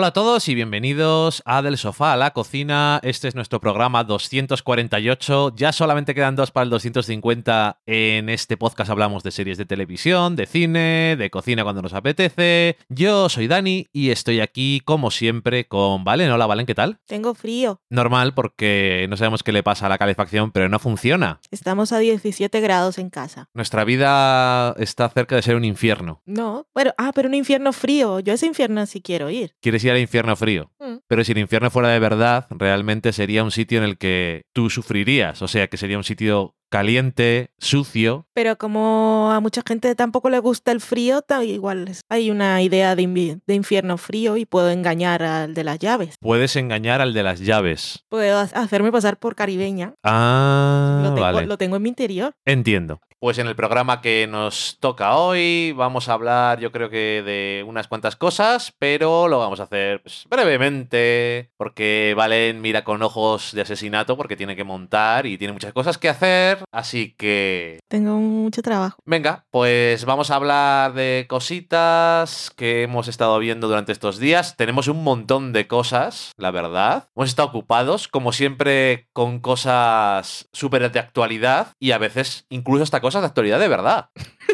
Hola a todos y bienvenidos a Del Sofá a la Cocina. Este es nuestro programa 248. Ya solamente quedan dos para el 250. En este podcast hablamos de series de televisión, de cine, de cocina cuando nos apetece. Yo soy Dani y estoy aquí, como siempre, con Valen. Hola, Valen, ¿qué tal? Tengo frío. Normal porque no sabemos qué le pasa a la calefacción, pero no funciona. Estamos a 17 grados en casa. Nuestra vida está cerca de ser un infierno. No, pero, ah, pero un infierno frío. Yo a ese infierno sí quiero ir. Quieres ir al infierno frío. Mm. Pero si el infierno fuera de verdad, realmente sería un sitio en el que tú sufrirías. O sea, que sería un sitio caliente, sucio. Pero como a mucha gente tampoco le gusta el frío, igual hay una idea de, invi- de infierno frío y puedo engañar al de las llaves. Puedes engañar al de las llaves. Puedo ha- hacerme pasar por caribeña. Ah, lo, tengo, vale. lo tengo en mi interior. Entiendo. Pues en el programa que nos toca hoy vamos a hablar yo creo que de unas cuantas cosas, pero lo vamos a hacer pues, brevemente porque Valen mira con ojos de asesinato porque tiene que montar y tiene muchas cosas que hacer, así que Tengo mucho trabajo. Venga, pues vamos a hablar de cositas que hemos estado viendo durante estos días. Tenemos un montón de cosas, la verdad. Hemos estado ocupados, como siempre, con cosas súper de actualidad y a veces incluso hasta cosas de actualidad de verdad.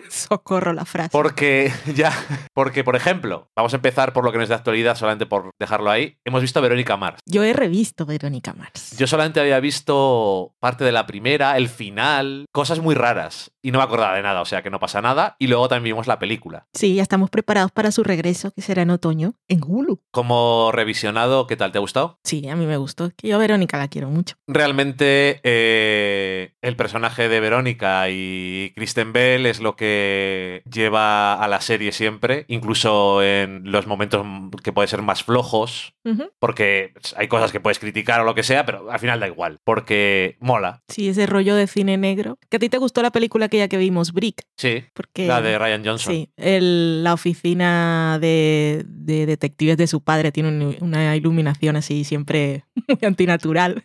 Socorro la frase. Porque ya, porque por ejemplo, vamos a empezar por lo que no es de actualidad, solamente por dejarlo ahí. Hemos visto a Verónica Mars. Yo he revisto Verónica Mars. Yo solamente había visto parte de la primera, el final, cosas muy raras. Y no me acordaba de nada, o sea que no pasa nada. Y luego también vimos la película. Sí, ya estamos preparados para su regreso, que será en otoño, en Hulu. Como revisionado, ¿qué tal? ¿Te ha gustado? Sí, a mí me gustó. Que yo a Verónica la quiero mucho. Realmente eh, el personaje de Verónica y Kristen Bell es lo que lleva a la serie siempre, incluso en los momentos que pueden ser más flojos, porque hay cosas que puedes criticar o lo que sea, pero al final da igual, porque mola. Sí, ese rollo de cine negro. Que a ti te gustó la película aquella que vimos, Brick. Sí, Porque, la de Ryan Johnson. Sí, el- la oficina de, de detectives de su padre tiene un- una iluminación así siempre muy antinatural.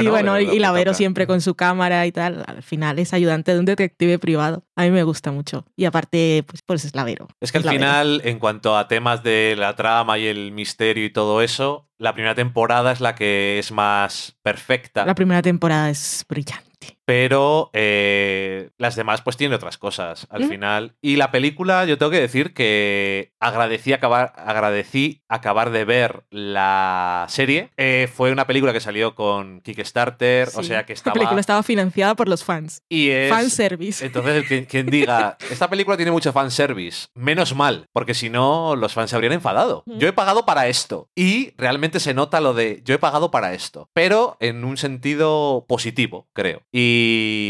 y bueno, y la Vero siempre con su cámara y tal. Al final es ayudante de un detective privado. A mí me gusta mucho. Y aparte, pues, pues es la Vero. Es que al Vero. final, en cuanto a temas de la trama y el misterio y todo eso, la primera temporada es la que es más perfecta. La primera temporada es brillante. Pero eh, las demás pues tienen otras cosas al ¿Mm? final. Y la película, yo tengo que decir que agradecí acabar, agradecí acabar de ver la serie. Eh, fue una película que salió con Kickstarter, o sea que La estaba... película estaba financiada por los fans. Y es... Fanservice. Entonces, quien diga, esta película tiene mucho fanservice, menos mal, porque si no, los fans se habrían enfadado. Mm. Yo he pagado para esto. Y realmente se nota lo de yo he pagado para esto. Pero en un sentido positivo, creo. Y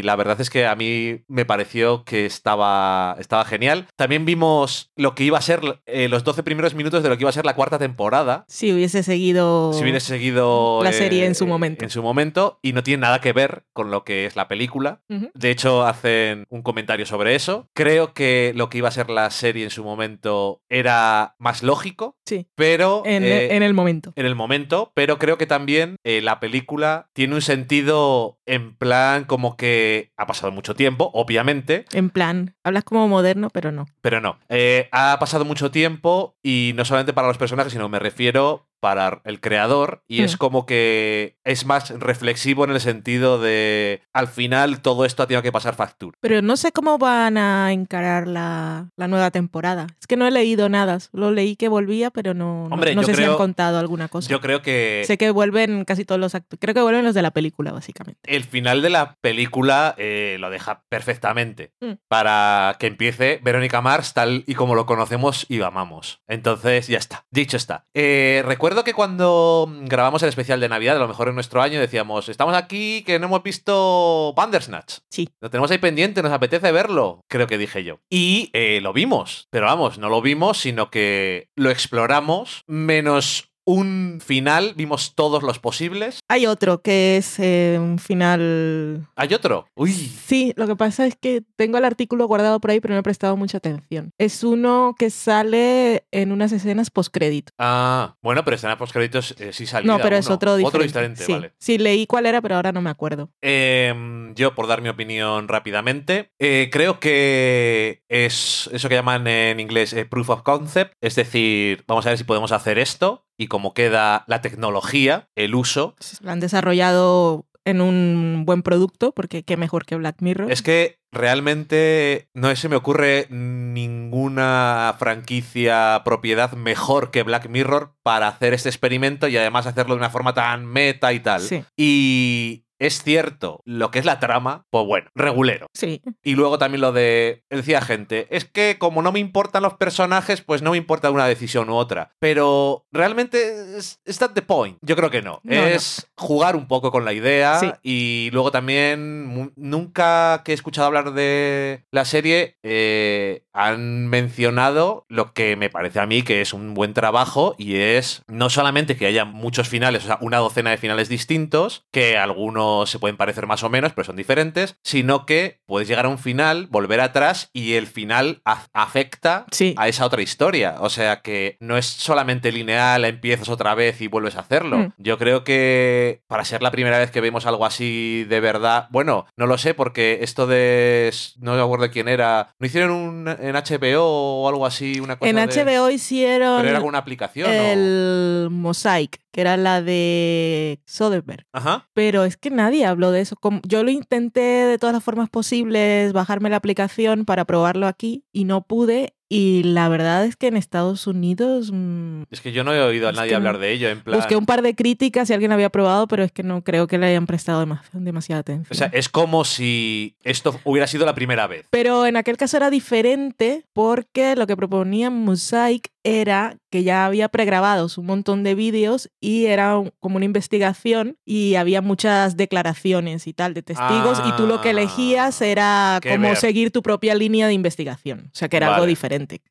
la verdad es que a mí me pareció que estaba, estaba genial. También vimos lo que iba a ser eh, los 12 primeros minutos de lo que iba a ser la cuarta temporada. Si hubiese seguido. Si hubiese seguido La eh, serie en su momento. En su momento. Y no tiene nada que ver con lo que es la película. De hecho, hacen un comentario sobre eso. Creo que lo que iba a ser la serie en su momento era más lógico, Sí. pero En, eh, en el momento. en el momento, pero creo que también eh, la película tiene un sentido en plan como que ha pasado mucho tiempo, obviamente, En plan, hablas como moderno, pero no. pero no. Eh, ha pasado mucho tiempo y no solamente para los personajes, sino me refiero para el creador y es como que es más reflexivo en el sentido de al final todo esto ha tenido que pasar factura. Pero no sé cómo van a encarar la, la nueva temporada. Es que no he leído nada. Solo leí que volvía, pero no, no- Hombre, no yo sé si han contado alguna cosa. Yo creo que Sé que vuelven casi todos los actores. Creo que vuelven los de la película, básicamente. el final de la película eh, lo deja perfectamente Mm. para que empiece Verónica Mars tal y como lo conocemos y lo amamos. Entonces, ya está. Dicho está. Eh, recuerdo que cuando grabamos el especial de Navidad, a lo mejor en nuestro año, decíamos, estamos aquí que no hemos visto Bandersnatch. Sí. Lo tenemos ahí pendiente, nos apetece verlo, creo que dije yo. Y eh, lo vimos, pero vamos, no lo vimos, sino que lo exploramos menos un final, vimos todos los posibles. Hay otro que es eh, un final... ¿Hay otro? Uy. Sí, lo que pasa es que tengo el artículo guardado por ahí, pero no he prestado mucha atención. Es uno que sale en unas escenas postcrédito. Ah, bueno, pero escena postcréditos eh, sí salió. No, pero es otro diferente. Otro diferente, sí. vale. Sí, leí cuál era, pero ahora no me acuerdo. Eh, yo, por dar mi opinión rápidamente, eh, creo que es eso que llaman en inglés eh, proof of concept, es decir, vamos a ver si podemos hacer esto y cómo queda la tecnología, el uso. Lo han desarrollado en un buen producto, porque qué mejor que Black Mirror. Es que realmente no se me ocurre ninguna franquicia, propiedad mejor que Black Mirror para hacer este experimento y además hacerlo de una forma tan meta y tal. Sí. Y es cierto, lo que es la trama, pues bueno, regulero. Sí. Y luego también lo de, decía gente, es que como no me importan los personajes, pues no me importa una decisión u otra. Pero realmente, ¿es that the point? Yo creo que no. No, es jugar un poco con la idea Sí. y luego también, nunca que he escuchado hablar de la serie, eh, han mencionado lo que me parece a mí que es un buen trabajo y es no solamente que haya muchos finales, o sea, una docena de finales distintos, que algunos se pueden parecer más o menos, pero son diferentes, sino que puedes llegar a un final, volver atrás y el final afecta Sí. a esa otra historia. O sea que no es solamente lineal, empiezas otra vez y vuelves a hacerlo. Mm. Yo creo que para ser la primera vez que vemos algo así de verdad, bueno, no lo sé porque esto de no me acuerdo quién era, no hicieron un en HBO o algo así una cosa En de- HBO hicieron pero era con una aplicación o- el Mosaic, que era la de Soderbergh. Ajá. Pero es que nadie habló de eso. Yo lo intenté de todas las formas posibles, bajarme la aplicación para probarlo aquí y no pude. Y la verdad es que en Estados Unidos mm, Es que yo no he oído a nadie hablar de ello en plan busqué un par de críticas si alguien había probado, pero es que no creo que le hayan prestado dema- demasiada atención. o sea, es como si esto hubiera sido la primera vez. Pero en aquel caso era diferente porque lo que proponía Mosaic era que ya había pregrabados un montón de vídeos y era un- como una investigación y había muchas declaraciones y tal de testigos y tú lo que elegías era Ah, qué como ver. seguir tu propia línea de investigación. O sea que era algo Vale.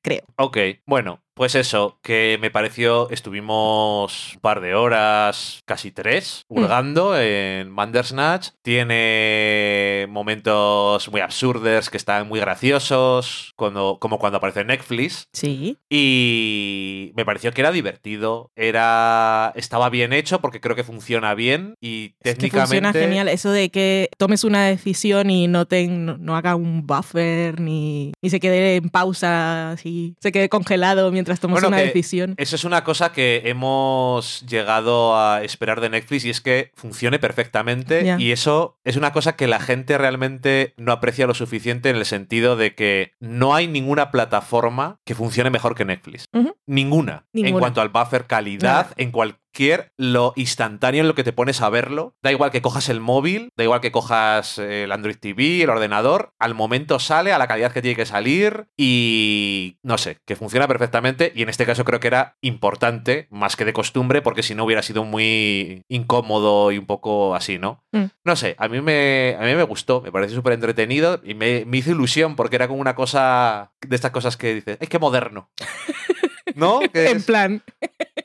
Creo. Ok, bueno, pues eso, que me pareció, estuvimos un par de horas, casi tres, Mm. hurgando en Bandersnatch. Tiene momentos muy absurdos que están muy graciosos, cuando, como cuando aparece en Netflix. Sí. Y me pareció que era divertido, era estaba bien hecho porque creo que funciona bien y Es que técnicamente funciona genial eso de que tomes una decisión y no, te, no, no haga un buffer ni, ni se quede en pausa, así, se quede congelado mientras tomas Bueno, una decisión. Eso es una cosa que hemos llegado a esperar de Netflix y es que funcione perfectamente. Y eso es una cosa que la gente realmente no aprecia lo suficiente en el sentido de que no hay ninguna plataforma que funcione mejor que Netflix. Ninguna. En cuanto al buffer, calidad, en cualquier lo instantáneo en lo que te pones a verlo. Da igual que cojas el móvil, da igual que cojas eh, el Android TV, el ordenador, al momento sale a la calidad que tiene que salir y no sé, que funciona perfectamente y en este caso creo que era importante más que de costumbre porque si no hubiera sido muy incómodo y un poco así, ¿no? Mm. No sé, a mí me, a mí me gustó, me pareció súper entretenido y me, me hizo ilusión porque era como una cosa de estas cosas que dices, ¡ay, qué moderno! ¿No? En es- plan,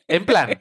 en plan,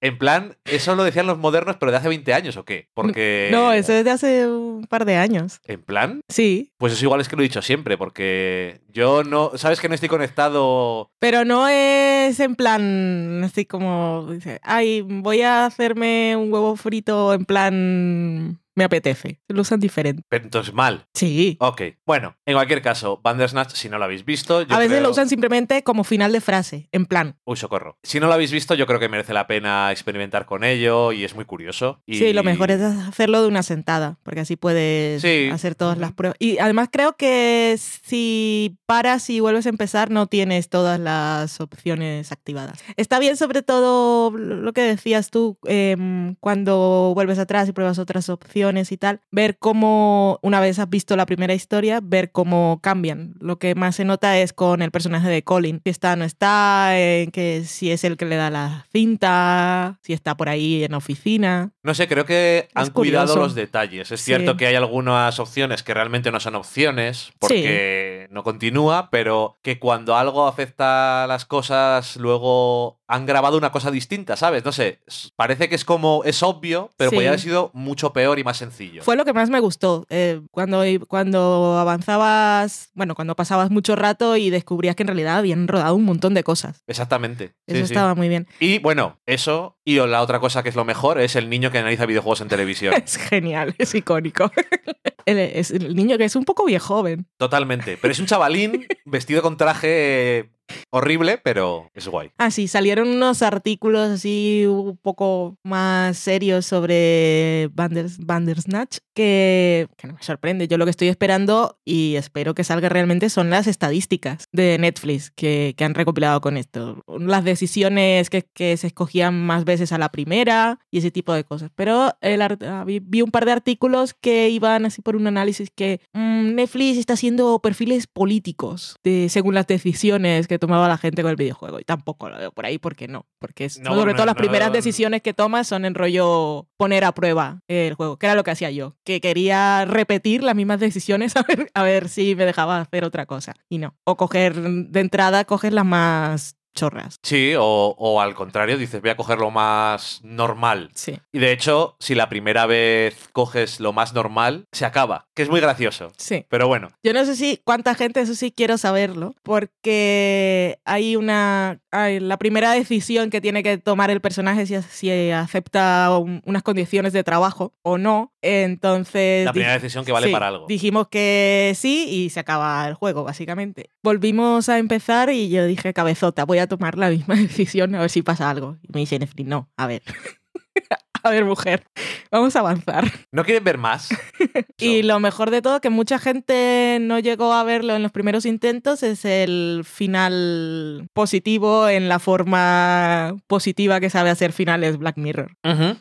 en plan, eso lo decían los modernos, pero de hace 20 años o qué? Porque. no, eso es de hace un par de años. En plan, Sí, pues eso igual es que lo he dicho siempre, porque yo no. ¿Sabes que no estoy conectado? pero no es en plan así como, dice, ay, voy a hacerme un huevo frito en plan, me apetece. Lo usan diferente. Pero entonces mal. Sí. Ok. Bueno, en cualquier caso, Bandersnatch, si no lo habéis visto. Yo a veces creo- lo usan simplemente como final de frase, en plan. Uy, socorro. Si no lo habéis visto, yo creo que merece la pena experimentar con ello y es muy curioso. Y... Sí, lo mejor es hacerlo de una sentada, porque así puedes Sí. hacer todas las pruebas. Y además creo que si paras y vuelves a empezar, no tienes todas las opciones activadas. Está bien sobre todo lo que decías tú, em, cuando vuelves atrás y pruebas otras opciones y tal, ver cómo, una vez has visto la primera historia, ver cómo cambian. Lo que más se nota es con el personaje de Colin, si está o no está, en que si es el que le da la cinta, si está por ahí en oficina. No sé, creo que han cuidado curioso. los detalles. Es Sí. cierto que hay algunas opciones que realmente no son opciones porque no continúa, pero que cuando algo afecta a las cosas, luego han grabado una cosa distinta, ¿sabes? No sé, parece que es como, es obvio, pero Sí. podría haber sido mucho peor y más sencillo. Fue lo que más me gustó. eh, cuando, cuando avanzabas, bueno, cuando pasabas mucho rato y descubrías que en realidad habían rodado un montón de cosas. Exactamente. Eso sí. estaba muy bien. Y bueno, eso, y la otra cosa que es lo mejor, es el niño que analiza videojuegos en televisión. Es genial, es icónico. El- es el niño que es un poco viejo joven. Totalmente. Pero es un chavalín vestido con traje eh, horrible, pero es guay. Ah, sí, salieron unos artículos así un poco más serios sobre Banders, Bandersnatch que, que no me sorprende. Yo lo que estoy esperando y espero que salga realmente son las estadísticas de Netflix que, que han recopilado con esto. Las decisiones que, que se escogían más veces a la primera y ese tipo de cosas. Pero el ah, vi, un par de artículos que iban así por un análisis que mm, Netflix está haciendo perfiles políticos de, según las decisiones que tomaba la gente con el videojuego. Y tampoco lo veo por ahí porque no. Porque es- No, sobre no, todo las no. primeras decisiones que tomas son en rollo poner a prueba el juego, que era lo que hacía yo. Que quería repetir las mismas decisiones a ver, a ver si me dejaba hacer otra cosa. Y no. O coger de entrada, coger las más chorras. Sí, o, o al contrario, dices, voy a coger lo más normal. Sí. Y de hecho, si la primera vez coges lo más normal, se acaba, que es muy gracioso. Sí. Pero bueno, Yo no sé si cuánta gente, eso sí quiero saberlo, porque hay una. hay la primera decisión que tiene que tomar el personaje si, si acepta un- unas condiciones de trabajo o no. Entonces. la primera decisión que vale sí, para algo. Dijimos que sí y se acaba el juego, básicamente. Volvimos a empezar y yo dije, cabezota, voy a tomar la misma decisión a ver si pasa algo. Y me dice Netflix, no, a ver. a ver, mujer, vamos a avanzar. ¿No quieren ver más? Y lo mejor de todo, que mucha gente no llegó a verlo en los primeros intentos, es el final positivo en la forma positiva que sabe hacer finales Black Mirror.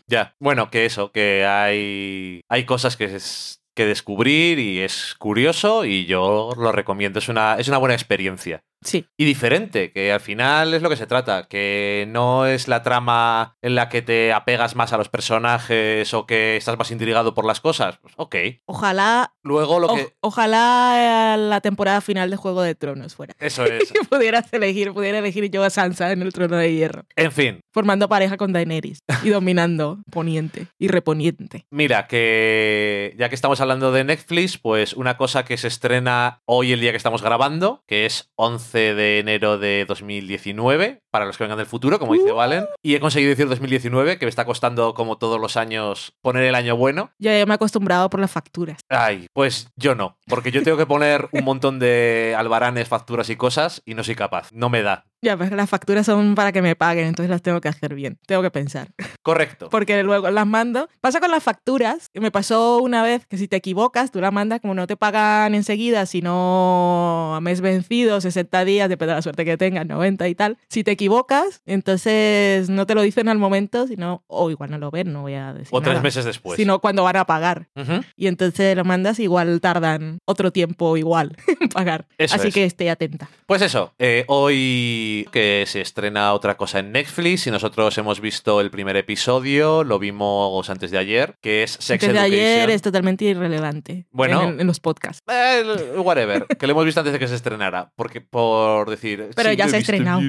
Ya, bueno, que eso, que hay, hay cosas que es que descubrir y es curioso y yo lo recomiendo, es una, es una buena experiencia. Sí, y diferente, que al final es lo que se trata, que no es la trama en la que te apegas más a los personajes o que estás más intrigado por las cosas. Pues, ok. ojalá, Luego lo o- que... ojalá eh, la temporada final de Juego de Tronos fuera. Eso es. Que pudieras elegir, pudiera elegir yo a Sansa en el trono de hierro, En fin, formando pareja con Daenerys y dominando Poniente y Reponiente. mira, que ya que estamos hablando de Netflix, pues una cosa que se estrena hoy el día que estamos grabando, que es 11 de enero de 2019, para los que vengan del futuro, como dice Valen, y he conseguido decir 2019, que me está costando como todos los años poner el año bueno. Yo ya me he acostumbrado por las facturas. Ay, pues yo no, porque yo tengo que poner un montón de albaranes, facturas y cosas y no soy capaz, no me da. Ya, pero las facturas son para que me paguen, entonces las tengo que hacer bien. Tengo que pensar. Correcto. Porque luego las mando. Pasa con las facturas, me pasó una vez que si te equivocas, tú las mandas, como no te pagan enseguida, sino a mes vencido, 60 días, depende de la suerte que tengas, 90 y tal. Si te equivocas, entonces no te lo dicen al momento, sino, o igual no lo ven, no voy a decir. O tres meses después. Sino cuando van a pagar. Y entonces lo mandas, igual tardan otro tiempo igual en pagar. Eso Así es. que esté atenta. Pues eso, eh, hoy que se estrena otra cosa en Netflix y nosotros hemos visto el primer episodio, lo vimos antes de ayer, que es Sex Desde Education. ayer es totalmente irrelevante Bueno. en, el- en los podcasts. Eh, whatever, que lo hemos visto antes de que se estrenara, porque por decir... Pero sí, ya se ha estrenado.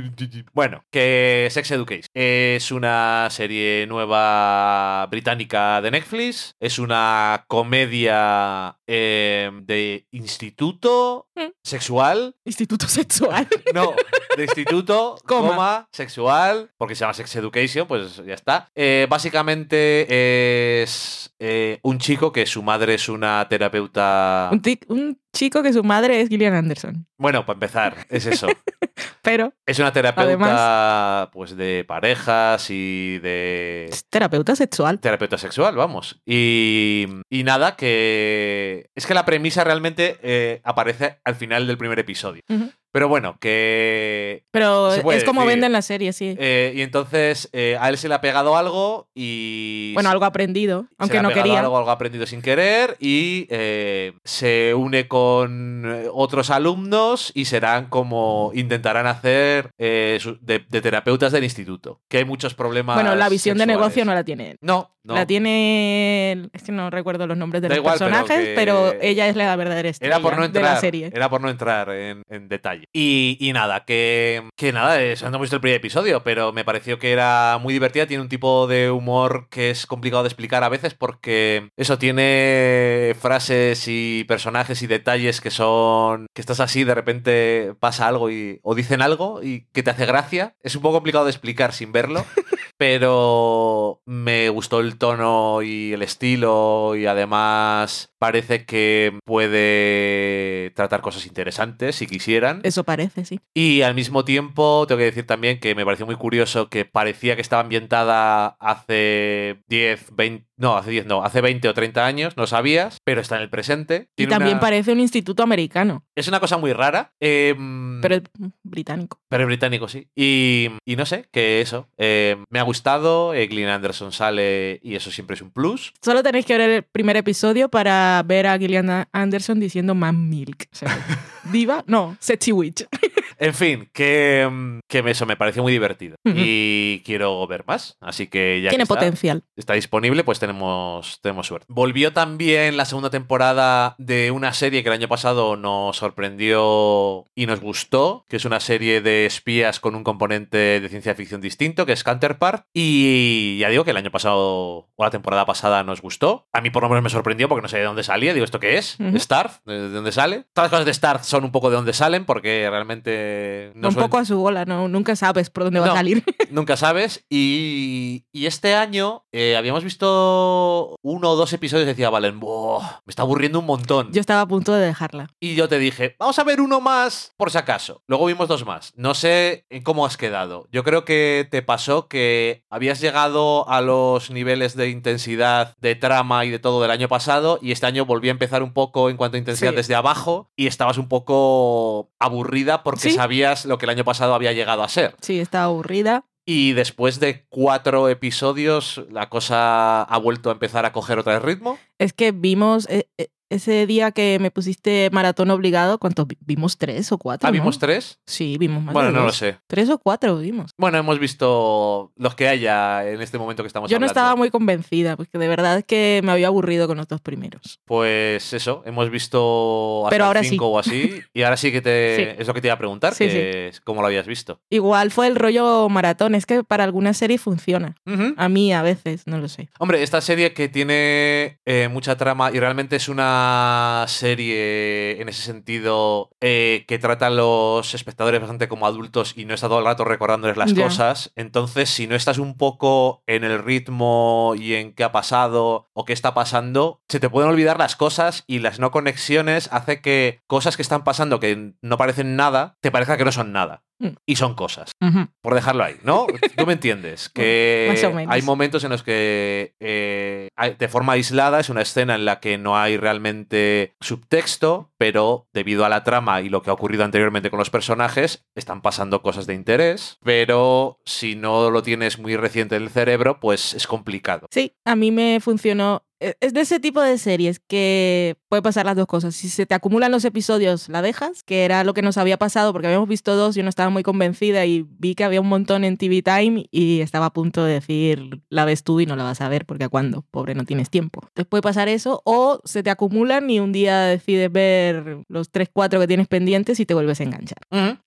Bueno, que Sex Education es una serie nueva británica de Netflix, es una comedia eh, de instituto Mm. sexual, Instituto sexual. no, de instituto, Coma. coma. sexual, porque se llama Sex Education, pues ya está. Eh, básicamente es eh, un chico que su madre es una terapeuta... un, tic- un chico que su madre es Gillian Anderson. Bueno, para empezar, es eso. Pero Es una terapeuta pues de parejas y de es terapeuta sexual. terapeuta sexual, vamos. Y, y nada, que es que la premisa realmente eh, aparece al final del primer episodio. Pero bueno, que... Pero Se puede es como decir. venden la serie, sí. eh, y entonces eh, a él se le ha pegado algo y... bueno, algo aprendido, se aunque le ha no pegado quería. Algo, algo aprendido sin querer y eh, se une con eh, otros alumnos y serán como intentarán hacer eh, de, de terapeutas del instituto. Que hay muchos problemas. Bueno, la visión de negocio no la tiene él. No, no. La tiene. Es que no recuerdo los nombres de Da los igual, pero personajes, que- pero, ella es la verdadera estrella Era por no de entrar. la serie. Era por no entrar en, en detalle. Y, nada, que, que nada, es, no hemos visto el primer episodio, pero me pareció que era muy divertida. Tiene un tipo de humor que es complicado de explicar a veces porque eso tiene frases y personajes y detalles que son. que estás así, de repente pasa algo y, o dicen algo y que te hace gracia. Es un poco complicado de explicar sin verlo. pero me gustó el tono y el estilo y además parece que puede tratar cosas interesantes si quisieran. Eso parece, sí. Y al mismo tiempo, tengo que decir también que me pareció muy curioso que parecía que estaba ambientada hace 10, 20, no, hace 10, no, hace 20 o 30 años, no sabías, pero está en el presente. y también una... parece un instituto americano. Es una cosa muy rara. Eh, pero es británico. Pero es británico, sí. Y, y no sé, que eso. Eh, me ha gustado, eh, Glenn Anderson sale y eso siempre es un plus. Solo tenéis que ver el primer episodio para ver a Gillian Anderson diciendo Man Milk. O sea, ¿Diva? No, Sexy Witch. En fin, que, que eso me pareció muy divertido. Uh -huh. Y quiero ver más. Así que ya. Tiene que está, potencial. Está disponible, pues tenemos, tenemos suerte. Volvió también la segunda temporada de una serie que el año pasado nos sorprendió y nos gustó, que es una serie de espías con un componente de ciencia ficción distinto, que es Counterpart. Y ya digo que el año pasado o la temporada pasada nos gustó. A mí por lo menos me sorprendió porque no sé de dónde salía. Digo, ¿esto qué es? Uh -huh. ¿Starz? ¿De dónde sale? Todas las cosas de Starz son un poco de dónde salen porque realmente no un suelen... poco a su bola, ¿no? Nunca sabes por dónde va no, a salir. nunca sabes. Y, y este año eh, habíamos visto uno o dos episodios y decía, Valen, me está aburriendo un montón. Yo estaba a punto de dejarla. Y yo te dije, vamos a ver uno más por si acaso. Luego vimos dos más. No sé en cómo has quedado. Yo creo que te pasó que habías llegado a los niveles de intensidad, de trama y de todo del año pasado y este año volví a empezar un poco en cuanto a intensidad sí. desde abajo y estabas un poco aburrida porque ¿Sí? Sabías lo que el año pasado había llegado a ser. Sí, estaba aburrida. Y después de cuatro episodios, la cosa ha vuelto a empezar a coger otra vez ritmo. Es que vimos. Eh, eh, ese día que me pusiste maratón obligado, ¿cuántos vimos? ¿Tres o cuatro? ¿Ah, ¿no? vimos tres? Sí, vimos más. Bueno, no lo sé. ¿Tres o cuatro vimos? Bueno, hemos visto los que haya en este momento que estamos Yo hablando. no estaba muy convencida, porque de verdad es que me había aburrido con los dos primeros. Pues eso, hemos visto hasta Pero ahora cinco sí. o así, y ahora sí que te Sí. es lo que te iba a preguntar, Sí, que es cómo lo habías visto. Igual fue el rollo maratón, es que para algunas series funciona. A mí a veces, no lo sé. Hombre, esta serie que tiene eh, mucha trama y realmente es una serie en ese sentido eh, que trata a los espectadores bastante como adultos y no está todo el rato recordándoles las cosas. Entonces, si no estás un poco en el ritmo y en qué ha pasado o qué está pasando, se te pueden olvidar las cosas y las no conexiones hace que cosas que están pasando que no parecen nada, te parezca que no son nada. Mm. Y son cosas por dejarlo ahí, ¿no? Tú me entiendes, que Más o menos. hay momentos en los que eh, de forma aislada es una escena en la que no hay realmente subtexto, pero debido a la trama y lo que ha ocurrido anteriormente con los personajes, están pasando cosas de interés, pero si no lo tienes muy reciente en el cerebro, pues es complicado. Sí, a mí me funcionó. E- Es de ese tipo de series que puede pasar las dos cosas. Si se te acumulan los episodios, la dejas, que era lo que nos había pasado, porque habíamos visto dos, yo no estaba muy convencida y vi que había un montón en TV Time y estaba a punto de decir, la ves tú y no la vas a ver, porque a cuándo, pobre, no tienes tiempo. Entonces puede pasar eso, o se te acumulan y un día decides ver los 3, 4 que tienes pendientes y te vuelves a enganchar.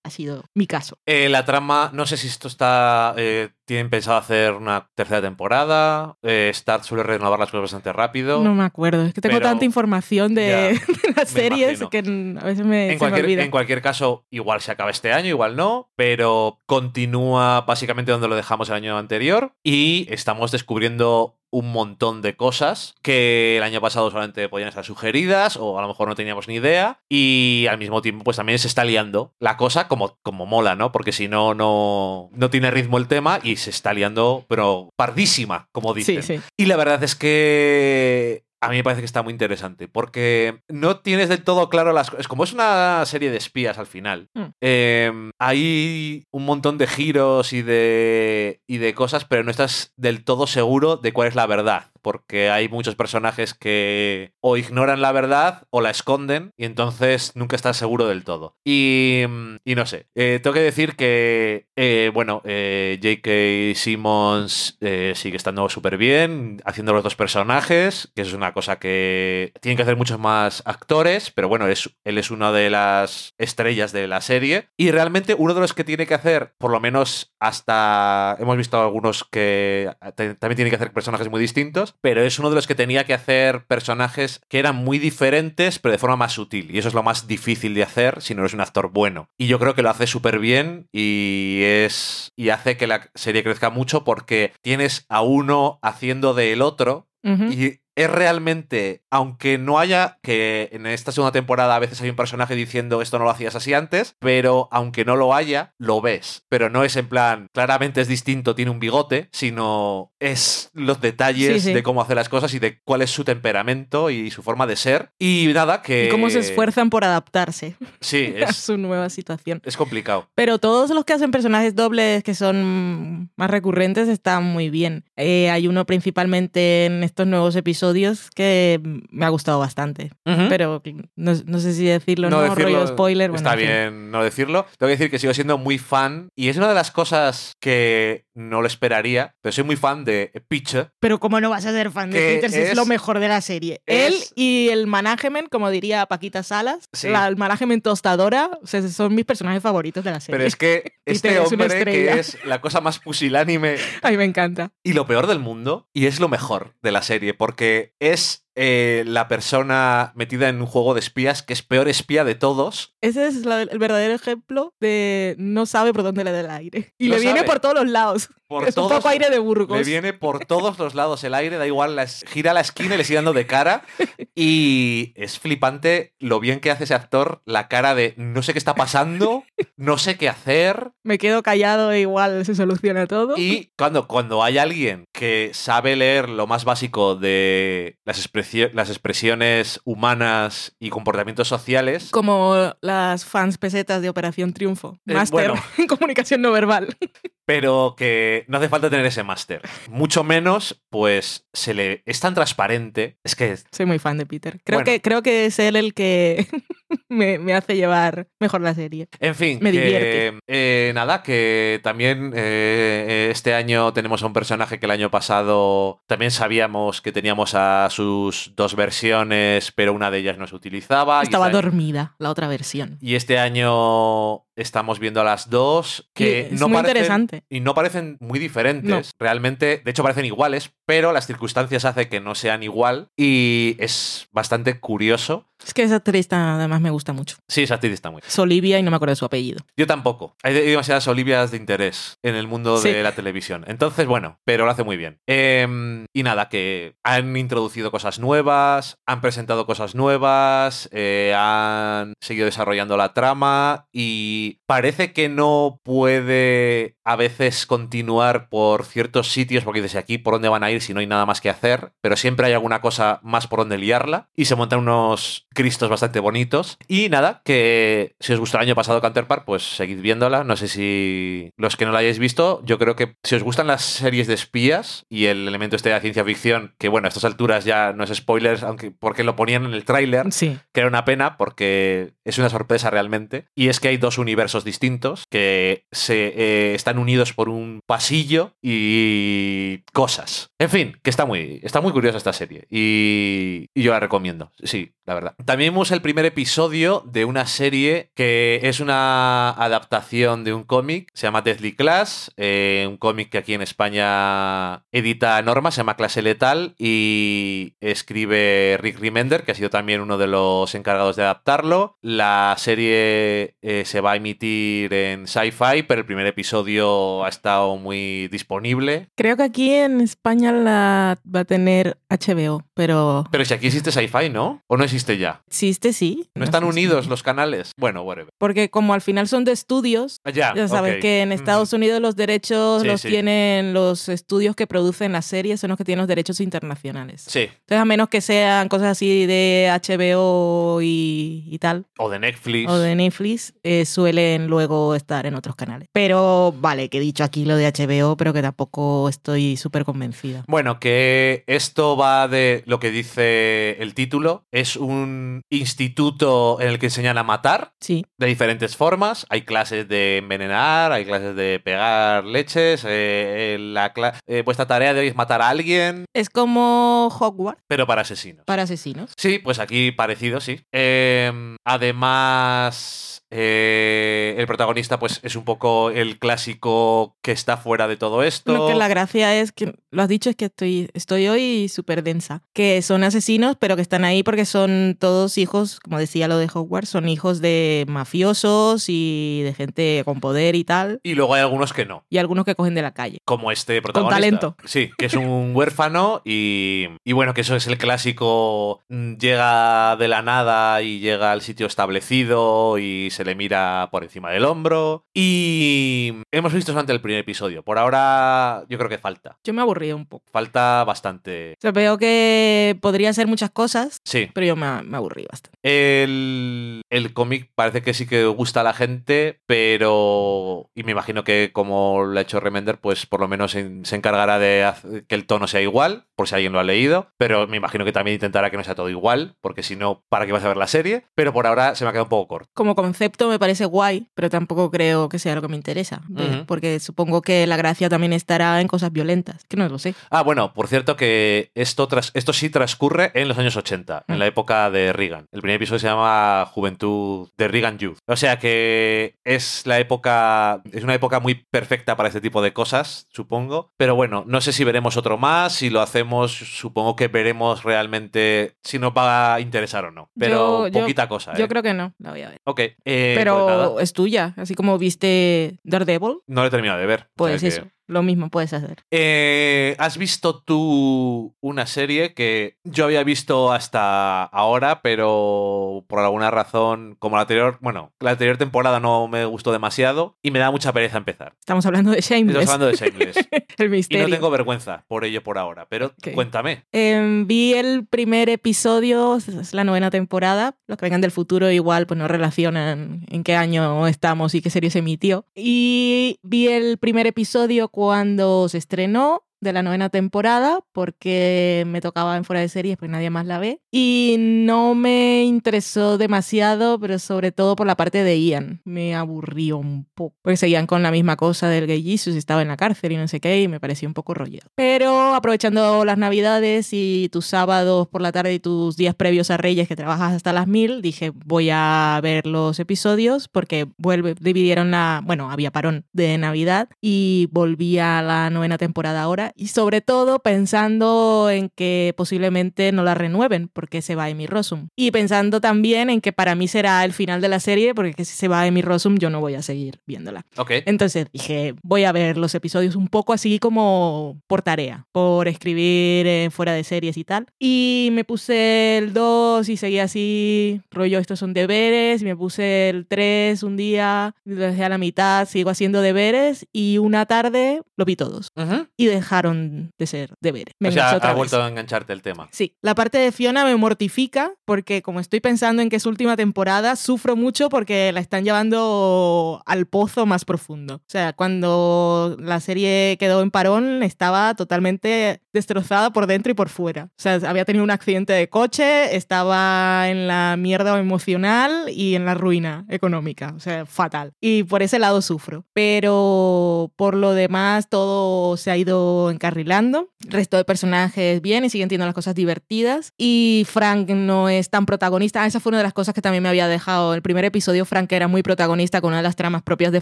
Ha sido mi caso. Eh, la trama, no sé si esto está. eh, tienen pensado hacer una tercera temporada. Eh, Start suele renovar las cosas bastante rápido. No me acuerdo, es que tengo Pero- tanta información de, Ya, de las series imagino. que a veces me, en, se me cualquier, olvida. en cualquier caso, igual se acaba este año, igual no, pero continúa básicamente donde lo dejamos el año anterior y estamos descubriendo un montón de cosas que el año pasado solamente podían estar sugeridas o a lo mejor no teníamos ni idea y al mismo tiempo pues también se está liando la cosa como, como mola, ¿no? Porque si no, no, no tiene ritmo el tema y se está liando, pero pardísima, como dicen. Sí, sí. Y la verdad es que a mí me parece que está muy interesante porque no tienes del todo claro las cosas. Como es una serie de espías al final, Mm. eh, hay un montón de giros y de, y de cosas, pero no estás del todo seguro de cuál es la verdad. Porque hay muchos personajes que o ignoran la verdad o la esconden y entonces nunca estás seguro del todo. Y, y no sé, eh, tengo que decir que, eh, bueno, eh, J.K. Simmons eh, sigue estando súper bien haciendo los dos personajes, que es una cosa que tienen que hacer muchos más actores, pero bueno, él es una de las estrellas de la serie y realmente uno de los que tiene que hacer, por lo menos hasta hemos visto algunos que te- también tiene que hacer personajes muy distintos, pero es uno de los que tenía que hacer personajes que eran muy diferentes, pero de forma más sutil. Y eso es lo más difícil de hacer si no eres un actor bueno. Y yo creo que lo hace súper bien y es. y hace que la serie crezca mucho porque tienes a uno haciendo del otro y es realmente, aunque no haya, que en esta segunda temporada a veces hay un personaje diciendo esto no lo hacías así antes, pero aunque no lo haya, lo ves. Pero no es en plan, claramente es distinto, tiene un bigote, sino es los detalles Sí, sí. de cómo hace las cosas y de cuál es su temperamento y su forma de ser. Y nada, que... Y cómo se esfuerzan por adaptarse Sí, a es, su nueva situación. es complicado. Pero todos los que hacen personajes dobles que son más recurrentes están muy bien. Eh, hay uno principalmente en estos nuevos episodios que me ha gustado bastante. Pero no, no sé si decirlo, no, decirlo, rollo spoiler. bueno, Está bien no decirlo. Tengo que decir que sigo siendo muy fan. Y es una de las cosas que no lo esperaría. Pero soy muy fan de Peach. Pero ¿cómo no vas a ser fan de Que Peter si es, es- lo mejor de la serie? es- Él y el management, como diría Paquita Salas, Sí. la, el management tostadora, o sea, son mis personajes favoritos de la serie. Pero es que este es hombre que estrella. es la cosa más pusilánime A mí me encanta. y lo peor del mundo, y es lo mejor de la serie, porque es eh, la persona metida en un juego de espías que es peor espía de todos. Ese es la- el verdadero ejemplo de no sabe por dónde le da el aire. Y le viene sabe. por todos los lados. Por es todos, un poco aire de Burgos. Le viene por todos los lados el aire, da igual, gira la esquina y le sigue dando de cara. Y es flipante lo bien que hace ese actor, la cara de no sé qué está pasando, no sé qué hacer. Me quedo callado e igual se soluciona todo. Y cuando, cuando hay alguien que sabe leer lo más básico de las, expresio- las expresiones humanas y comportamientos sociales, Como las fans pesetas de Operación Triunfo. Eh, Máster bueno. en comunicación no verbal. pero que no hace falta tener ese máster. Mucho menos, pues se le es tan transparente. Es que Soy muy fan de Peter. Creo, Bueno. que, creo que es él el que me, me hace llevar mejor la serie. En fin, Me que, divierte. eh, nada, que también eh, este año tenemos a un personaje que el año pasado también sabíamos que teníamos a sus dos versiones, pero una de ellas no se utilizaba. Estaba dormida, la otra versión. Y este año estamos viendo a las dos que Y es no muy parecen, interesante. y no parecen muy diferentes. No. Realmente, de hecho, parecen iguales, pero las circunstancias hacen que no sean igual y es bastante curioso. Es que esa actriz además me gusta mucho. Sí, esa actriz está muy. Es Olivia y no me acuerdo de su apellido. Yo tampoco. Hay de- demasiadas Olivias de interés en el mundo Sí. de la televisión. Entonces, bueno, pero lo hace muy bien. Em, y nada, que han introducido cosas nuevas, han presentado cosas nuevas, eh, han seguido desarrollando la trama y parece que no puede a veces continuar por ciertos sitios porque dices aquí por dónde van a ir si no hay nada más que hacer, pero siempre hay alguna cosa más por donde liarla y se montan unos cristos bastante bonitos. Y nada, que si os gustó el año pasado Counterpart, pues seguid viéndola. No sé si los que no la hayáis visto, yo creo que si os gustan las series de espías y el elemento este de la ciencia ficción, que bueno, a estas alturas ya no es spoilers, aunque porque lo ponían en el tráiler, Sí. que era una pena porque es una sorpresa realmente. Y es que hay dos universos distintos que se eh, están unidos por un pasillo y cosas. En fin, que está muy, está muy curiosa esta serie y, yo la recomiendo. Sí, la verdad. También vimos el primer episodio de una serie que es una adaptación de un cómic, se llama Deathly Class, eh, un cómic que aquí en España edita Norma, se llama Clase Letal y escribe Rick Remender, que ha sido también uno de los encargados de adaptarlo. La serie eh, se va a emitir en Sci-Fi, pero el primer episodio ha estado muy disponible. Creo que aquí en España la va a tener HBO, pero Pero si aquí existe Sci-Fi, ¿no? ¿O no existe ya? Existe, sí. ¿No están sé si- unidos los canales? Bueno, whatever. Porque como al final son de estudios, Ya, ya sabes ok. que en. Estados Unidos los derechos Sí, los sí. tienen los estudios que producen las series, son los que tienen los derechos internacionales. Sí, Entonces, a menos que sean cosas así de HBO y, y tal, o de Netflix. o de Netflix, eh, suelen luego estar en otros canales. Pero vale, que he dicho aquí lo de HBO, pero que tampoco estoy súper convencida. Bueno, que esto va de lo que dice el título. Es un instituto en el que enseñan a matar Sí, de diferentes formas. Hay clases de envenenar, hay clases de pegar leches. eh, eh, la eh, vuestra tarea de hoy es matar a alguien, es como Hogwarts pero para asesinos. para asesinos. Sí, pues aquí parecido, sí. Eh, además, eh, el protagonista, pues, es un poco el clásico que está fuera de todo esto. Lo que la gracia es que, lo has dicho, es que estoy, estoy hoy súper densa. Que son asesinos, pero que están ahí porque son todos hijos, como decía lo de Hogwarts, son hijos de mafiosos y de gente con poder y tal. Y luego hay algunos que no. Y algunos que cogen de la calle. Como este protagonista. talento. Sí, que es un huérfano y, y bueno, que eso es el clásico. mm, Llega de la nada y llega al sitio establecido y se le mira por encima del hombro. Y hemos visto solamente el primer episodio. Por ahora, yo creo que falta. Yo me aburrí un poco. Falta bastante. O sea, veo que podría ser muchas cosas, Sí. pero yo me, me aburrí bastante. El, el cómic parece que sí que gusta a la gente, pero. Y me imagino que como lo ha hecho Remender, pues por lo menos en- se encargará de hacer que el tono sea igual, por si alguien lo ha leído. Pero me imagino que también intentará que no sea todo igual, porque si no, ¿para qué vas a ver la serie? Pero por ahora se me ha quedado un poco corto. Como concepto me parece guay, pero tampoco creo que sea lo que me interesa. Porque supongo que la gracia también estará en cosas violentas, que no lo sé. Ah, bueno, por cierto que esto, tras, esto sí transcurre en los años 80, en Mm. la época de Reagan. El primer episodio se llama Juventud de Reagan Youth. O sea que es la época, es una época muy perfecta para este tipo de cosas, supongo. Pero bueno, no sé si veremos otro más, si lo hacemos, supongo que veremos realmente si nos va a interesar o no. Pero Yo- yo- poquita cosa, ¿eh? Yo creo que no, la voy a ver. Ok, eh, Pero nada, es tuya, así como viste Daredevil, no lo he terminado de ver. o pues que- eso, lo mismo puedes hacer. Eh, ¿Has visto tú una serie que yo había visto hasta ahora, pero por alguna razón, como la anterior, bueno, la anterior temporada no me gustó demasiado y me da mucha pereza empezar. Estamos hablando de Shameless, Estamos hablando de Shameless. el y misterio. no tengo vergüenza por ello por ahora, pero cuéntame. Em, vi el primer episodio, es la novena temporada. Los que vengan del futuro igual pues no relacionan en qué año estamos y qué serie se emitió. Y vi el primer episodio cuando se estrenó de la novena temporada porque me tocaba en fuera de series pues nadie más la ve. Y no me interesó demasiado pero sobre todo por la parte de Ian. Me aburrió un poco porque seguían con la misma cosa del gay Jesus estaba en la cárcel y no sé qué y me pareció un poco rollado pero aprovechando las navidades y tus sábados por la tarde y tus días previos a Reyes que trabajas hasta las mil dije voy a ver los episodios porque vuelve dividieron la bueno había parón de Navidad y volví a la novena temporada ahora y sobre todo pensando en que posiblemente no la renueven porque se va Amy Rossum y pensando también en que para mí será el final de la serie porque que si se va Amy Rossum yo no voy a seguir viéndola. Ok. Entonces dije, voy a ver los episodios un poco así como por tarea, por escribir eh, fuera de series y tal. Y me puse el 2 y seguí así, rollo, estos son deberes. Y me puse el 3 un día, dejé a la mitad, sigo haciendo deberes. Y una tarde lo vi todos. Ujú. Y dejaron de ser deberes. Me o sea, enganchó ha otra vez. vuelto a engancharte el tema. Sí, la parte de Fiona me mortifica porque como estoy pensando en que es última temporada, sufro mucho porque la están llevando al pozo más profundo. O sea, cuando la serie quedó en parón, estaba totalmente destrozada por dentro y por fuera. O sea, había tenido un accidente de coche, estaba en la mierda emocional y en la ruina económica. O sea, fatal. Y por ese lado sufro. Pero por lo demás, todo se ha ido encarrilando. El resto de personajes bien y siguen teniendo las cosas divertidas. Y Frank no es tan protagonista. Ah, esa fue una de las cosas que también me había dejado. El primer episodio, Frank era muy protagonista con una de las tramas propias de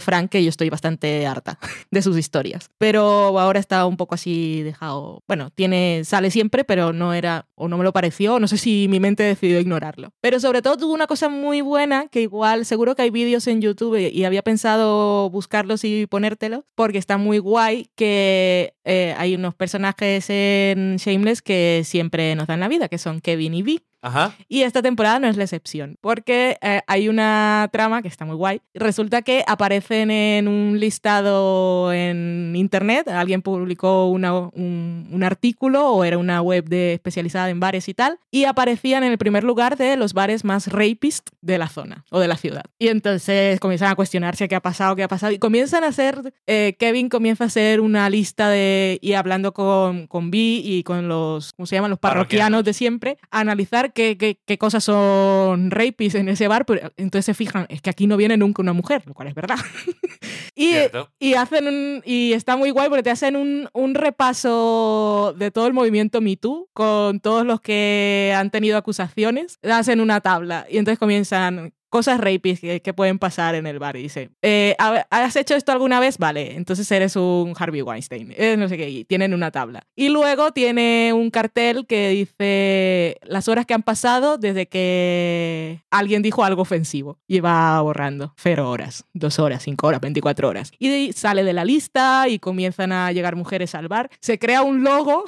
Frank, que yo estoy bastante harta de sus historias. Pero ahora está un poco así dejado. Bueno, tiene, sale siempre, pero no era, o no me lo pareció, no sé si mi mente decidió ignorarlo. Pero sobre todo tuvo una cosa muy buena, que igual seguro que hay vídeos en YouTube y había pensado buscarlos y ponértelos, porque está muy guay que eh, hay unos personajes en Shameless que siempre nos dan la vida, que son Kevin y Vi. Ajá. Y esta temporada no es la excepción, porque eh, hay una trama que está muy guay. Resulta que aparecen en un listado en internet, alguien publicó una- un, un artículo o era una web de, especializada en bares y tal, y aparecían en el primer lugar de los bares más rapist de la zona o de la ciudad. Y entonces comienzan a cuestionarse qué ha pasado, qué ha pasado, y comienzan a hacer, eh, Kevin comienza a hacer una lista de, y hablando con, con Vi y con los, ¿cómo se llaman? Los Parroquianos. parroquianos de siempre, a analizar qué, qué, qué cosas son rapis en ese bar, pero entonces se fijan, es que aquí no viene nunca una mujer, lo cual es verdad. y, y hacen un, y está muy guay porque te hacen un, un repaso de todo el movimiento Me Too con todos los que han tenido acusaciones, hacen una tabla y entonces comienzan cosas rapis que, que pueden pasar en el bar y dice, eh, "A- ¿has hecho esto alguna vez? Vale, entonces eres un Harvey Weinstein, Eh, no sé qué, y tienen una tabla. Y luego tiene un cartel que dice las horas que han pasado desde que alguien dijo algo ofensivo y va borrando, cero horas, dos horas, cinco horas, 24 horas. Y sale de la lista y comienzan a llegar mujeres al bar. Se crea un logo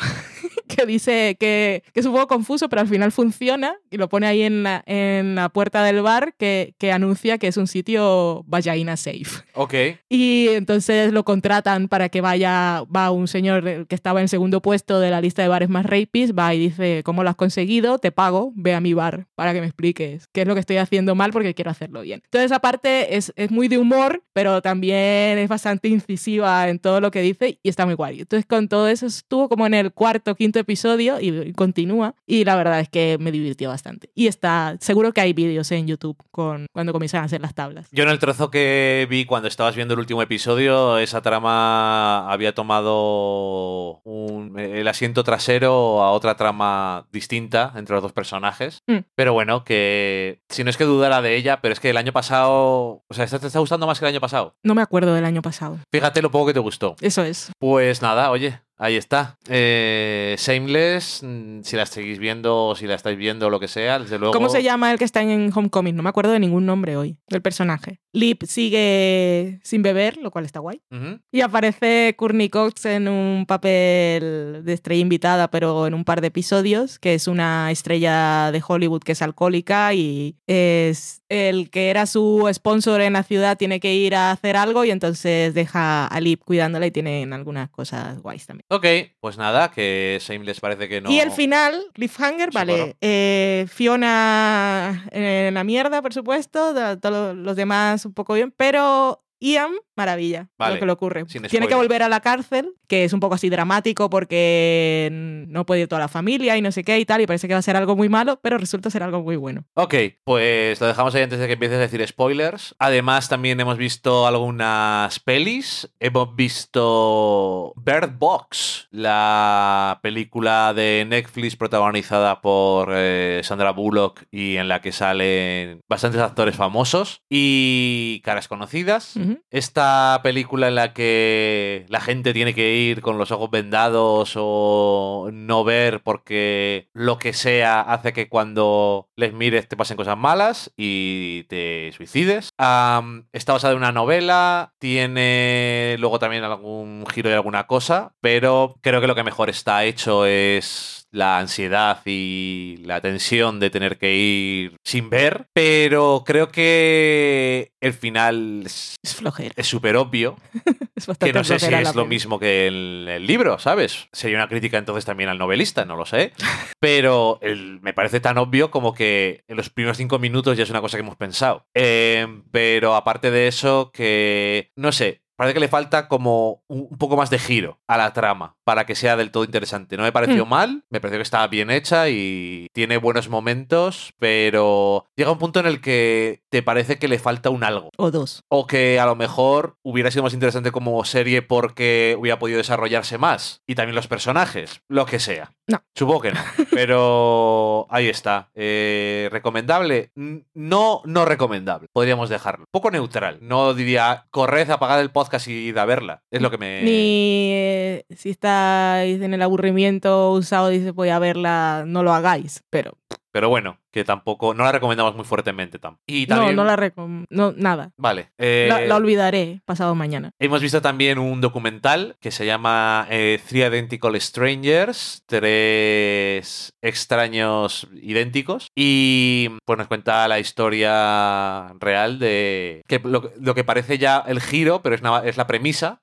que dice que, que es un poco confuso, pero al final funciona y lo pone ahí en la, en la puerta del bar que, que anuncia que es un sitio vagina safe. Ok. Y entonces lo contratan para que vaya, va un señor que estaba en segundo puesto de la lista de bares más rapis, va y dice, ¿cómo lo has conseguido? Te pago, ve a mi bar para que me expliques qué es lo que estoy haciendo mal porque quiero hacerlo bien. Entonces esa parte es, es muy de humor, pero también es bastante incisiva en todo lo que dice y está muy guay. Entonces con todo eso estuvo como en el cuarto, quinto episodio y, y continúa y la verdad es que me divirtió bastante. Y está, seguro que hay vídeos en YouTube con cuando comienzan a hacer las tablas. Yo en el trozo que vi cuando estabas viendo el último episodio, esa trama había tomado un- el asiento trasero a otra trama distinta entre los dos personajes. Mm. Pero bueno, que si no es que dudara de ella, pero es que el año pasado, o sea, esta te está gustando más que el año pasado. No me acuerdo del año pasado. Fíjate lo poco que te gustó. Eso es. Pues nada, oye, ahí está. Eh, Shameless, mm, si la seguís viendo o si la estáis viendo o lo que sea, desde luego. ¿Cómo se llama el que está en Homecoming? No me acuerdo de ningún nombre hoy del personaje. Lip sigue sin beber, lo cual está guay. Y aparece Courtney Cox en un papel de estrella invitada, pero en un par de episodios, que es una estrella de Hollywood que es alcohólica y es el que era su sponsor en la ciudad, tiene que ir a hacer algo y entonces deja a Lip cuidándola y tienen algunas cosas guays también. Ok, pues nada, que Shameless parece que no. Y el final, Cliffhanger, Sí, vale. bueno. eh, Fiona en la mierda, por supuesto. Todos los demás un poco bien. Pero Ian, maravilla. Vale, Lo que le ocurre. Tiene que volver a la cárcel, que es un poco así dramático porque no puede ir toda la familia y no sé qué y tal. Y parece que va a ser algo muy malo, pero resulta ser algo muy bueno. Ok, pues lo dejamos ahí antes de que empieces a decir spoilers. Además, también hemos visto algunas pelis. Hemos visto Bird Box, la película de Netflix protagonizada por eh, Sandra Bullock y en la que salen bastantes actores famosos y caras conocidas. Esta película en la que la gente tiene que ir con los ojos vendados o no ver porque lo que sea hace que cuando les mires te pasen cosas malas y te suicides. Está basada en una novela, tiene luego también algún giro de alguna cosa, pero creo que lo que mejor está hecho es la ansiedad y la tensión de tener que ir sin ver, pero creo que el final es flojera. es súper obvio, Es bastante que no sé si es lo peli. mismo que el, el libro, ¿sabes? Sería una crítica entonces también al novelista, no lo sé. Pero el- me parece tan obvio como que en los primeros cinco minutos ya es una cosa que hemos pensado. Eh, pero aparte de eso, que no sé. Parece que le falta como un poco más de giro a la trama para que sea del todo interesante. No me pareció Mm. mal, me pareció que estaba bien hecha y tiene buenos momentos, pero llega un punto en el que te parece que le falta un algo. O dos. O que a lo mejor hubiera sido más interesante como serie porque hubiera podido desarrollarse más. Y también los personajes, lo que sea. No. Supongo que no. Pero ahí está. Eh, ¿Recomendable? No, no recomendable. Podríamos dejarlo. Poco neutral. No diría, corred, apagad el podcast y id a verla. Es lo que me... Ni eh, si estáis en el aburrimiento y dices voy a verla, no lo hagáis. Pero Pero bueno, que tampoco, no la recomendamos muy fuertemente tampoco. Y No, también, no la recomiendo. No, nada. Vale. eh, La, la olvidaré pasado mañana. Hemos visto también un documental que se llama eh, Three Identical Strangers, tres extraños idénticos, y pues nos cuenta la historia real de que lo, lo que parece ya el giro, pero es, es la premisa,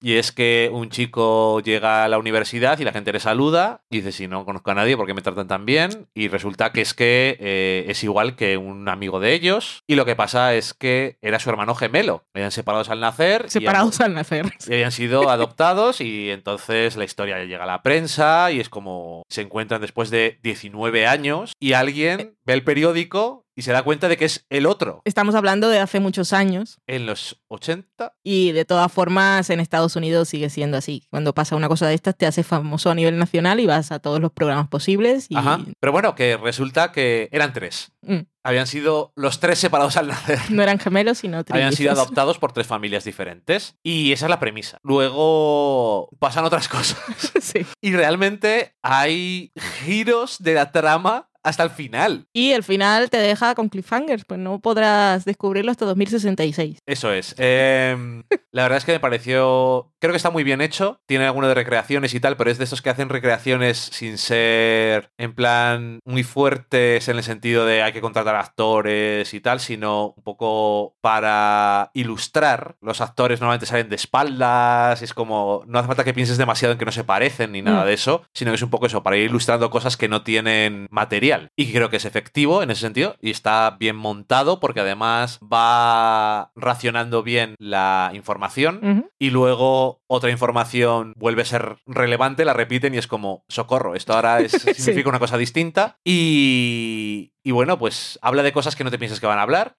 Y es que un chico llega a la universidad y la gente le saluda y dice, si no conozco a nadie, ¿por qué me tratan tan bien? Y resulta que es que eh, es igual que un amigo de ellos. Y lo que pasa es que era su hermano gemelo. Habían separados al nacer. Separados al nacer. y habían sido adoptados y entonces la historia llega a la prensa y es como se encuentran después de 19 años y alguien ve el periódico y se da cuenta de que es el otro. Estamos hablando de hace muchos años En los 80, y de todas formas en Estados Unidos sigue siendo así. Cuando pasa una cosa de estas te haces famoso a nivel nacional y vas a todos los programas posibles y ajá. Pero bueno, que resulta que eran tres. Mm, Habían sido los tres separados al nacer. no eran gemelos sino Habían sido adoptados por tres familias diferentes. Y esa es la premisa. Luego pasan otras cosas. Sí. Y realmente hay giros de la trama hasta el final. Y el final te deja con cliffhangers, pues no podrás descubrirlo hasta 2066. Eso es. Em, la verdad es que me pareció. Creo que está muy bien hecho. Tiene alguno de recreaciones y tal, pero es de esos que hacen recreaciones sin ser en plan muy fuertes en el sentido de hay que contratar actores y tal, sino un poco para ilustrar. Los actores normalmente salen de espaldas. Es como. No hace falta que pienses demasiado en que no se parecen ni nada Mm. de eso, sino que es un poco eso, para ir ilustrando cosas que no tienen material. Y creo que es efectivo en ese sentido y está bien montado porque además va racionando bien la información y luego otra información vuelve a ser relevante, la repiten y es como, socorro, esto ahora es- significa una cosa distinta. Y, y bueno, pues habla de cosas que no te piensas que van a hablar.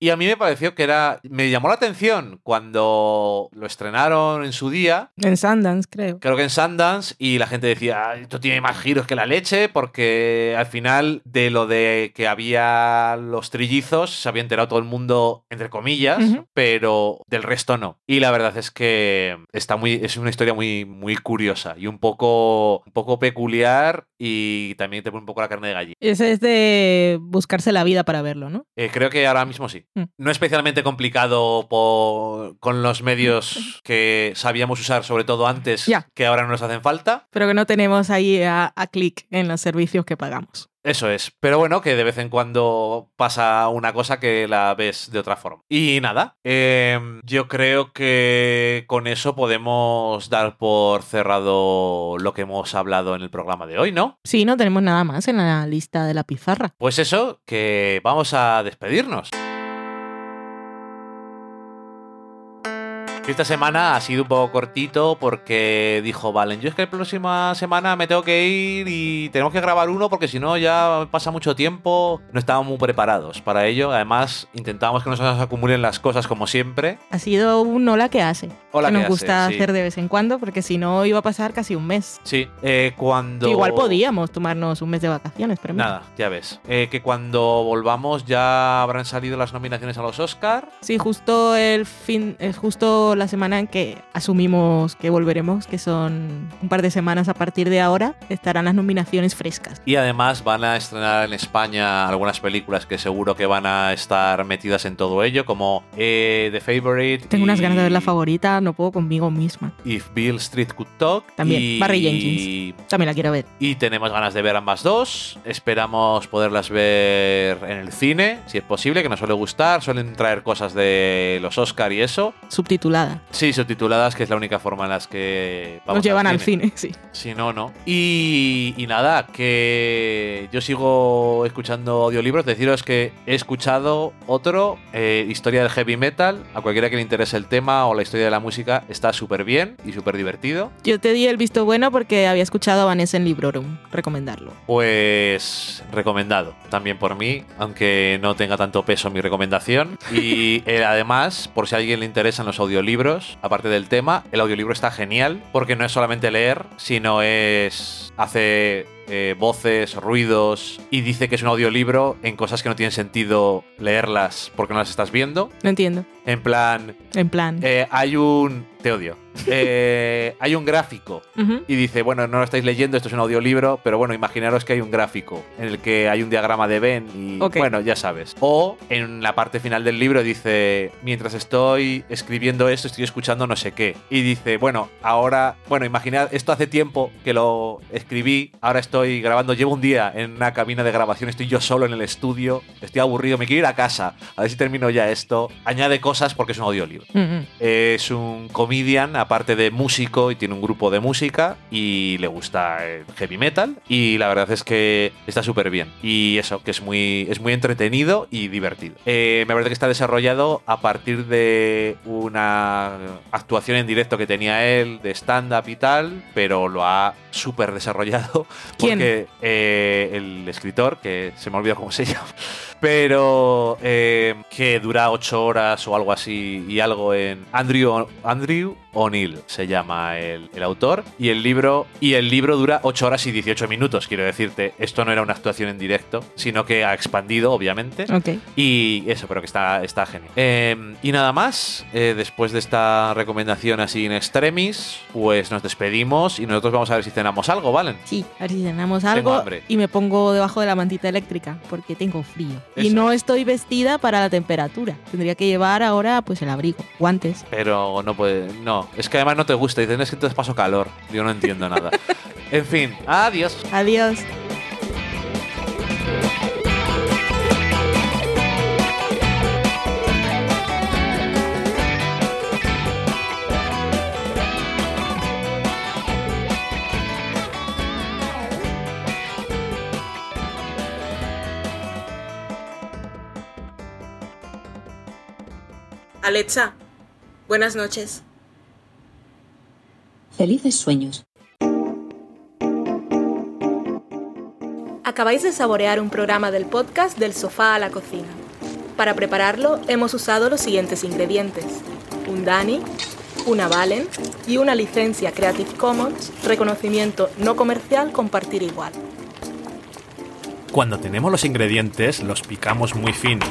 Y a mí me pareció que era, me llamó la atención cuando lo estrenaron en su día, En Sundance, creo. creo que en Sundance, y la gente decía, "Ah, esto tiene más giros que la leche, porque al final de lo de que había los trillizos se había enterado todo el mundo, entre comillas, pero del resto no. Y la verdad es que está muy, es una historia muy, muy curiosa y un poco, un poco peculiar y también te pone un poco la carne de gallina. Ese es de buscarse la vida para verlo, ¿no? Eh, creo que ahora mismo sí. Mm. No especialmente complicado por- con los medios que sabíamos usar, sobre todo antes, que ahora no nos hacen falta. Pero que no tenemos ahí a, a clic en los servicios que pagamos. Eso es. Pero bueno, que de vez en cuando pasa una cosa que la ves de otra forma. Y nada, em, yo creo que con eso podemos dar por cerrado lo que hemos hablado en el programa de hoy, ¿no? Sí, no tenemos nada más en la lista de la pizarra. Pues eso, que vamos a despedirnos. Esta semana ha sido un poco cortito porque dijo Valen, yo es que la próxima semana me tengo que ir y tenemos que grabar uno porque si no ya pasa mucho tiempo. No estábamos muy preparados para ello. Además, intentábamos que no se nos acumulen las cosas como siempre. Ha sido un hola que hace. Hola que que nos hace, gusta sí. hacer de vez en cuando, porque si no iba a pasar casi un mes. Sí, eh, cuando... Igual podíamos tomarnos un mes de vacaciones, pero mira. Nada, ya ves. Eh, que cuando volvamos ya habrán salido las nominaciones a los Oscar. Sí, justo el fin, es justo la semana en que asumimos que volveremos, que son un par de semanas a partir de ahora, estarán las nominaciones frescas. Y además van a estrenar en España algunas películas que seguro que van a estar metidas en todo ello, como eh, The Favorite. Tengo y unas ganas de ver la favorita, no puedo conmigo misma. If Bill Street Could Talk. También, y, Barry Jenkins. También la quiero ver. Y tenemos ganas de ver ambas dos. Esperamos poderlas ver en el cine, si es posible, que nos suele gustar. Suelen traer cosas de los Oscar y eso. Subtitulada. Sí, subtituladas, que es la única forma en las que vamos Nos llevan al cine, sí. Si no, no. Y, y nada, que yo sigo escuchando audiolibros. Deciros que he escuchado otro, eh, Historia del Heavy Metal. A cualquiera que le interese el tema o la historia de la música, está súper bien y súper divertido. Yo te di el visto bueno porque había escuchado a Vanessa en Librorum recomendarlo. Pues recomendado también por mí, aunque no tenga tanto peso mi recomendación. Y eh, además, por si a alguien le interesan los audiolibros, aparte del tema, el audiolibro está genial porque no es solamente leer, sino es hace eh, voces, ruidos, y dice que es un audiolibro en cosas que no tienen sentido leerlas porque no las estás viendo. No entiendo. En plan, En plan. eh, hay un... Te odio. Eh, hay un gráfico y dice, bueno, no lo estáis leyendo, esto es un audiolibro, pero bueno, imaginaros que hay un gráfico en el que hay un diagrama de Venn y bueno, ya sabes. O en la parte final del libro dice, mientras estoy escribiendo esto, estoy escuchando no sé qué. Y dice, bueno, ahora, bueno, imaginad, esto hace tiempo que lo escribí, ahora estoy grabando, llevo un día en una cabina de grabación, estoy yo solo en el estudio, estoy aburrido, me quiero ir a casa, a ver si termino ya esto. Añade cosas porque es un audiolibro. Ujú. Es un comedian, aparte de músico, y tiene un grupo de música y le gusta el heavy metal. Y la verdad es que está súper bien. Y eso, que es muy, es muy entretenido y divertido. Eh, me parece que está desarrollado a partir de una actuación en directo que tenía él de stand-up y tal, pero lo ha súper desarrollado. Porque eh, el escritor, que se me ha olvidado cómo se llama, pero eh, que dura ocho horas o algo así y algo en Andrew, Andrew O'Neill se llama el, el autor y el libro y el libro dura 8 horas y 18 minutos quiero decirte esto no era una actuación en directo sino que ha expandido obviamente Ok. y eso, pero que está, está genial. Eh, y nada más, eh, después de esta recomendación así in extremis, pues nos despedimos y nosotros vamos a ver si cenamos algo, ¿valen? Sí, a ver si cenamos Tengo algo hambre. y me pongo debajo de la mantita eléctrica porque tengo frío. Y no estoy vestida para la temperatura. Tendría que llevar ahora pues el abrigo, guantes. Pero no puede. No, es que además no te gusta. Dicen, es que entonces paso calor. Yo no entiendo nada. en fin, adiós. Adiós. Alexa, buenas noches. Felices sueños. Acabáis de saborear un programa del podcast Del sofá a la cocina. Para prepararlo hemos usado los siguientes ingredientes. Un Dani, una Valen y una licencia Creative Commons, reconocimiento no comercial compartir igual. Cuando tenemos los ingredientes, los picamos muy finos,